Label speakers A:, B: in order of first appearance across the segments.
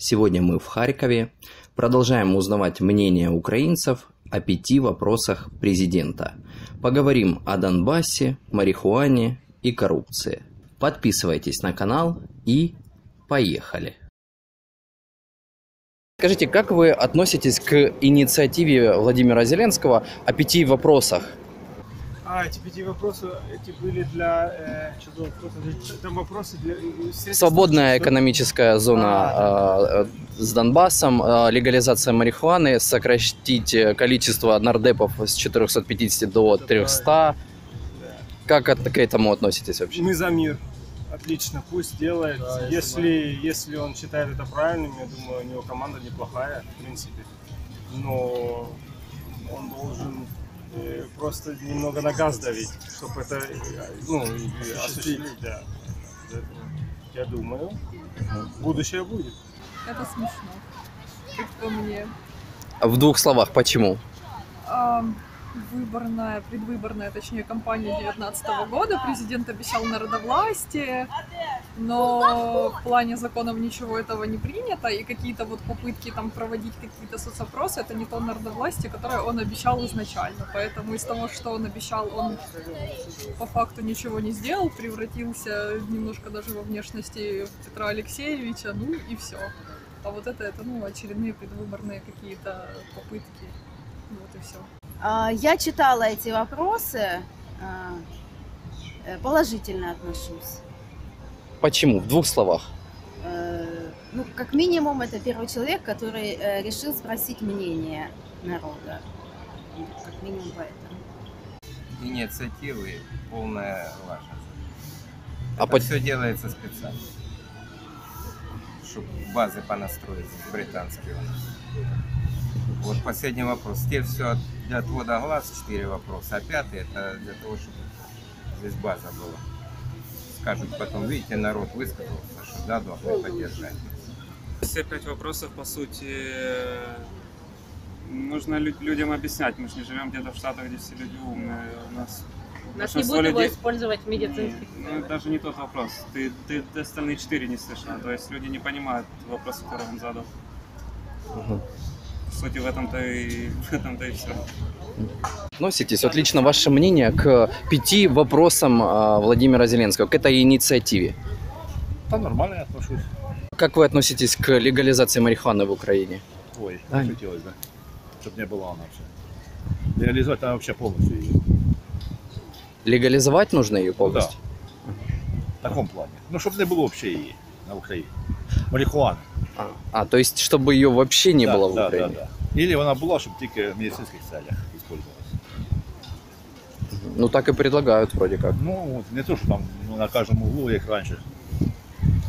A: Сегодня мы в Харькове. Продолжаем узнавать мнение украинцев о пяти вопросах президента. Поговорим о Донбассе, марихуане и коррупции. Подписывайтесь на канал и поехали. Скажите, как вы относитесь к инициативе Владимира Зеленского о пяти вопросах?
B: А, эти пяти вопросов, эти были для... Э, что вопросы? Там вопросы для... э, средств
A: Свободная
B: что?
A: экономическая зона
B: А,
A: э, э, с Донбассом, э, легализация марихуаны, сократить э, количество нардепов с 450 до
B: Это
A: 300.
B: Да.
A: Как от- к этому относитесь вообще?
B: Мы за мир. Отлично, пусть делает.
C: Да, я
B: если, если он считает это правильным, я думаю, у него команда неплохая, в принципе. Но он должен э, просто немного на газ давить, чтобы это э, ну, осуществить. Да. Я думаю, будущее будет.
D: Это смешно. Как по мне.
A: В двух словах, почему?
D: Ам, выборная, предвыборная, точнее, кампания 2019 года. Президент обещал народовластие, но в плане законов ничего этого не принято, и какие-то вот попытки там проводить какие-то соцопросы, это не то народовластие, которое он обещал изначально. Поэтому из того, что он обещал, он по факту ничего не сделал, превратился немножко даже во внешности Петра Алексеевича, ну и все. А вот это, это, ну, очередные предвыборные какие-то попытки. Вот и все.
E: А, Я читала эти вопросы, а, э, положительно отношусь.
A: Почему? В двух словах.
E: Э, Ну, как минимум, это первый человек, который э, решил спросить мнение народа. Ну, Как минимум поэтому.
C: инициативы полная лажа.
A: А
C: Это
A: по-
C: все делается специально. Чтобы базы понастроить британские. у нас. Вот последний вопрос. Те все для отвода глаз, четыре вопроса, а пятый это для того, чтобы здесь база была. Скажут потом, видите, народ высказался, что да, должны поддержать.
F: Все пять вопросов, по сути, нужно лю- людям объяснять. Мы же не живем где-то в Штатах, где все люди умные. У нас
G: Нас не будут его
F: людей-
G: использовать в медицинских
F: Ну,
G: целях.
F: даже не тот вопрос. Ты, ты, ты остальные четыре не слышал. То есть люди не понимают вопрос, который он задал.
A: Мгм.
F: По сути, в этом-то и, в этом-то и все.
A: Относитесь, вот лично ваше мнение к пяти вопросам а, Владимира Зеленского, к этой инициативе.
H: Да, нормально я отношусь.
A: Как вы относитесь к легализации марихуаны в Украине?
H: Ой,
A: Да.
H: хотелось, да. Чтобы не было она вообще. Реализовать она вообще полностью ее.
A: Легализовать нужно ее полностью?
H: В таком плане. Ну, чтобы не было вообще її на Україні. Марихуана.
A: А, а, то есть, чтобы ее вообще не
H: да,
A: было в
H: да,
A: Украине?
H: Да, да. Или вона була, щоб тільки в медицинських целях использовалась.
A: Ну, так и предлагают вроде как.
H: Ну, вот, не то, що там ну, на кожному углу, як раніше.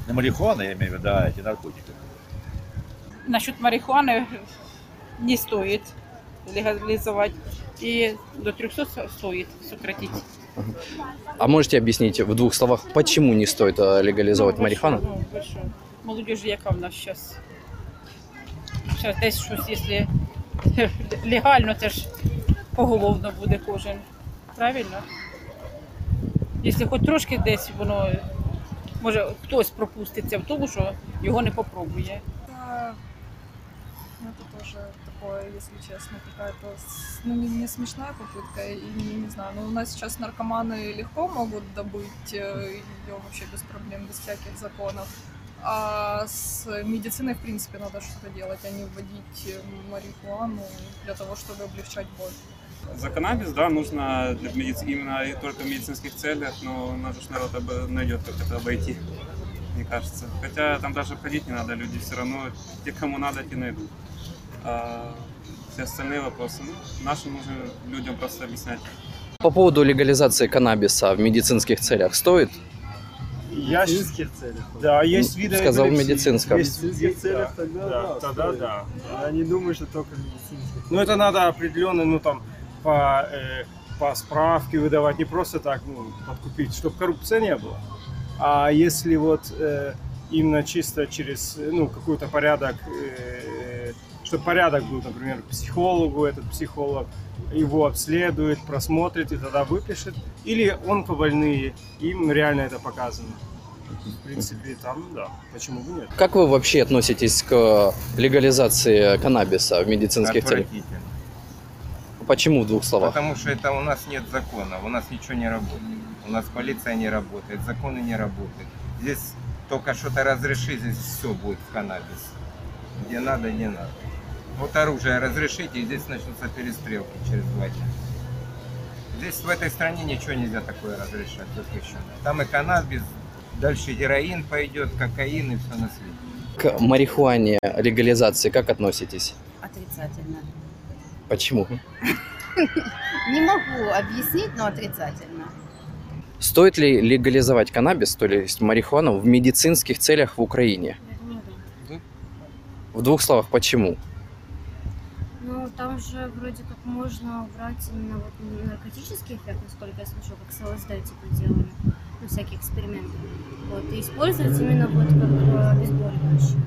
H: Не марихуана, я имею в виду, а эти наркотики.
I: насчет марихуаны не стоит легализовать. И до 300 стоит сократить.
A: А можете объяснить в двух словах, почему не стоит а, легализовать
I: Ну, ви що,
A: марихуану?
I: Ну, ви що? Молодіж, яка в нас зараз? Зараз десь щось, якщо легально, це ж поголовно буде кожен. Правильно? Якщо хоч трошки десь воно, може хтось пропуститься в тому, що його не попробує.
D: Да, ну, это тоже такое, если честно, какая-то, с- ну, не, не смешная попытка, и не, не знаю, но у нас сейчас наркоманы легко могут добыть э, ее вообще без проблем, без всяких законов. А с медициной, в принципе, надо что-то делать, а не вводить э, марихуану для того, чтобы облегчать боль.
F: За каннабис, да, нужно для медиц... именно и только в медицинских целях, но наш народ об- найдет, как это обойти, мне кажется. Хотя там даже ходить не надо, люди все равно, те, кому надо, те найдут. А все остальные вопросы, ну, нашим нужно людям просто объяснять.
A: По поводу легализации каннабиса в медицинских целях стоит?
B: Я
C: медицинских целях.
B: Да, есть виды
A: сказал
B: эпилепсии.
A: медицинском.
B: Есть,
C: В медицинских целях
B: да,
C: тогда
B: да,
C: да,
B: тогда
C: стоит.
B: да.
C: Я не думаю, что только в медицинских.
B: Ну, это надо определенно, ну, там, по, э, по справке выдавать, не просто так, ну, подкупить, чтобы коррупции не было. А если вот э, именно чисто через, ну, какой-то порядок, э, чтобы порядок был, например, психологу, этот психолог его обследует, просмотрит и тогда выпишет. Или онкобольные, им реально это показано. В принципе, там, да, почему бы нет.
A: Как вы вообще относитесь к легализации каннабиса в медицинских целях? Почему в двух словах?
C: Потому что это у нас нет закона, у нас ничего не работает. У нас полиция не работает, законы не работают. Здесь только что-то разреши, здесь все будет в каннабис. Где надо, не надо. Вот оружие разрешите, и здесь начнутся перестрелки через два дня. Здесь в этой стране ничего нельзя такое разрешать, запрещено. Там и каннабис, дальше героин пойдет, кокаин и все на свете.
A: К марихуане легализации как относитесь?
E: Отрицательно.
A: Почему?
E: Не могу объяснить, но отрицательно.
A: Стоит ли легализовать каннабис, то есть марихуану, в медицинских целях в Украине? В двух словах, почему?
G: Ну, там же вроде как можно убрать именно вот наркотический эффект, насколько я слышала, как с ЛСД типа делали, ну, всякие эксперименты. Вот, и использовать именно вот как э, обезболивающее.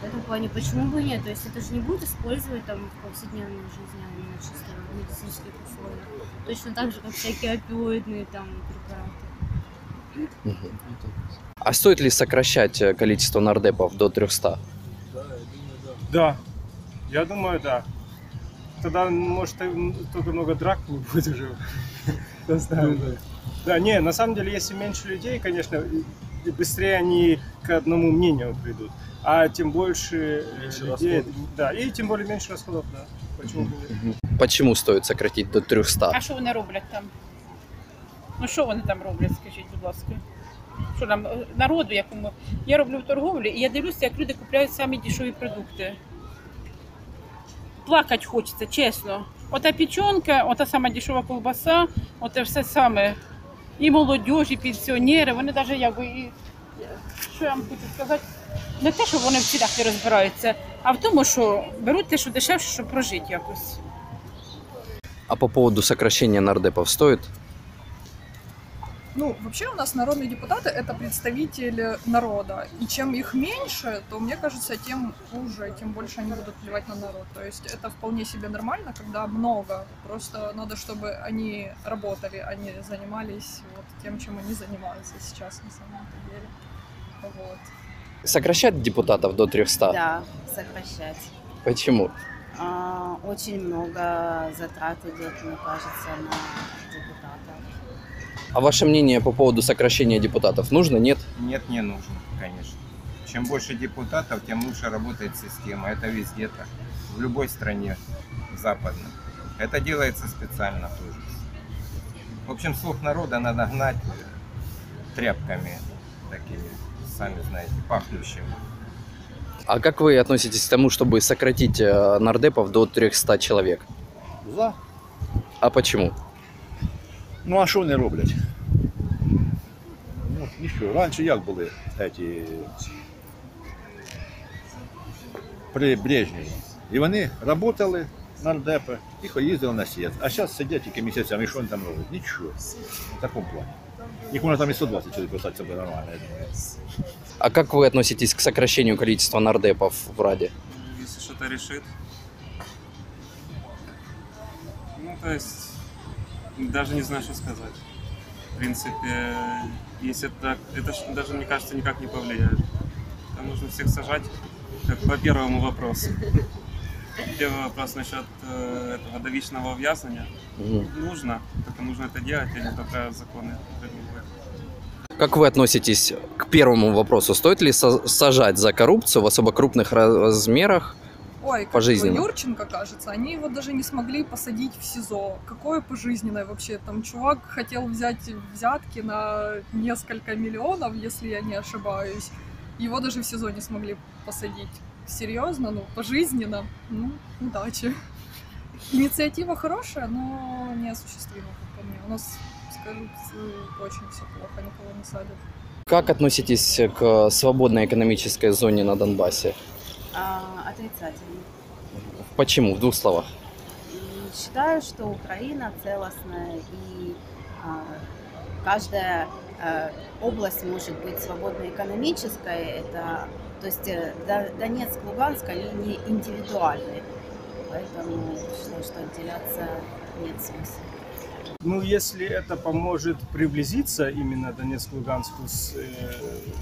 G: В этом плане, почему бы и нет? То есть это же не будет использовать там в повседневной жизни, а именно чисто в медицинских условиях. Точно так же, как всякие опиоидные там препараты.
A: А стоит ли сокращать э, количество нардепов до 300?
B: Да, я думаю, да. Тогда, может, только много драк будет уже Не знаю, да. Да, не, на самом деле, если меньше людей, конечно, и- и быстрее они к одному мнению придут. А тем больше э, людей, да, и тем более меньше расходов, да. Почему бы нет?
A: Почему стоит сократить до 300?
I: А що вони роблять там? Ну що вони там роблять, скажіть, будь ласка? Що нам е, народу, якому я роблю в торговлі, і я дивлюся, як люди купляють самі дешеві продукти. Плакать хочеться, чесно. Ота печенка, ота сама дешева ковбаса, оте все саме. І молодь, і пенсіонери, вони навіть якби і що я вам хочу сказати, не те, що вони в цінах не розбираються, а в тому, що беруть те, що дешевше, щоб прожити якось.
A: А по поводу сокращення нардепов стоит?
D: Ну, вообще у нас народные депутаты — это представители народа. И чем их меньше, то, мне кажется, тем хуже, тем больше они будут плевать на народ. То есть это вполне себе нормально, когда много. Просто надо, чтобы они работали, а не занимались вот тем, чем они занимаются сейчас на самом деле. Вот.
A: Сокращать депутатов до 300?
E: Да, сокращать.
A: Почему?
E: А, очень много затрат идет, мне кажется, на депутатов.
A: А ваше мнение по поводу сокращения депутатов нужно, нет?
C: Нет, не нужно, конечно. Чем больше депутатов, тем лучше работает система. Это везде так. В любой стране западной. Это делается специально тоже. В общем, слух народа надо гнать тряпками такими, сами знаете, пахнущими.
A: А как вы относитесь к тому, чтобы сократить э, нардепов до 300 человек?
H: За.
A: А почему?
H: Ну а що вони роблять? Ну, нічого. Раніше як були ці, при Брежневі. І вони працювали нардепи, тихо їздили на сієць. А зараз сидять тільки місяцями, і що вони там роблять? Нічого. В такому плані. Їх можна там і 120 чоловік писати, це буде нормально, я думаю.
A: А как вы относитесь к сокращению количества нардепов в Раде?
F: если что-то решит. Ну, то есть, даже не знаю, что сказать. В принципе, если так, это даже, мне кажется, никак не повлияет. Там нужно всех сажать, как по первому вопросу. Первый вопрос насчет э, этого довичного увязнения.
A: Мгм.
F: Нужно, только нужно это делать, или только законы придумывать.
A: Как вы относитесь к первому вопросу? Стоит ли сажать за коррупцию в особо крупных размерах?
D: Ой, как
A: Пожизненно.
D: Юрченко, кажется, они его даже не смогли посадить в СИЗО. Какое пожизненное вообще? Там чувак хотел взять взятки на несколько миллионов, если я не ошибаюсь. Его даже в СИЗО не смогли посадить. Серьезно? Ну, пожизненно? Ну, удачи. Инициатива хорошая, но неосуществима, как по мне. У нас с коррупцией очень все плохо, никого не садят.
A: Как относитесь к свободной экономической зоне на Донбассе?
E: А, отрицательно.
A: Почему? В двух словах.
E: Считаю, что Украина целостная и а, каждая а, область может быть свободно экономической. Это, то есть э, До- Донецк, Луганск, они не индивидуальны. Поэтому считаю, что отделяться нет смысла.
B: Ну, если это поможет приблизиться именно Донецку и Луганску с, э,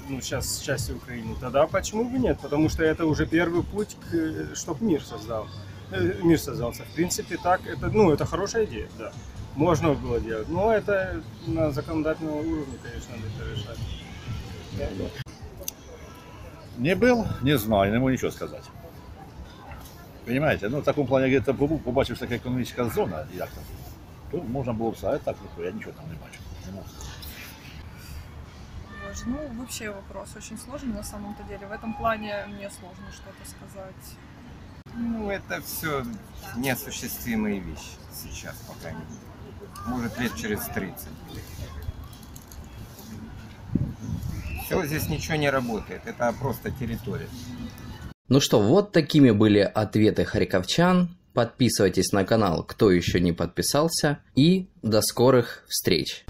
B: ну, сейчас с частью Украины, тогда почему бы нет? Потому что это уже первый путь, к, чтобы мир создал. Э, мир создался. В принципе, так, это, ну, это хорошая идея, да. Можно было делать. Но это на законодательном уровне, конечно, надо это решать.
H: Не был, не знаю, не могу нічого сказати. Понимаете? Ну, в такому плані, где-то побув, побачив, що така економічна зона, як там, то можна було б сказати, так, ну, я нічого там не бачу. Не можу.
D: Боже, ну вообще вопрос очень сложный на самом-то деле. В этом плане мне сложно что-то сказать.
C: Ну, это все неосуществимые вещи сейчас, пока не. Может, лет через 30. Все, здесь ничего не работает. Это просто территория.
A: Ну что, вот такими были ответы харьковчан. Подписывайтесь на канал, кто еще не подписался. И до скорых встреч!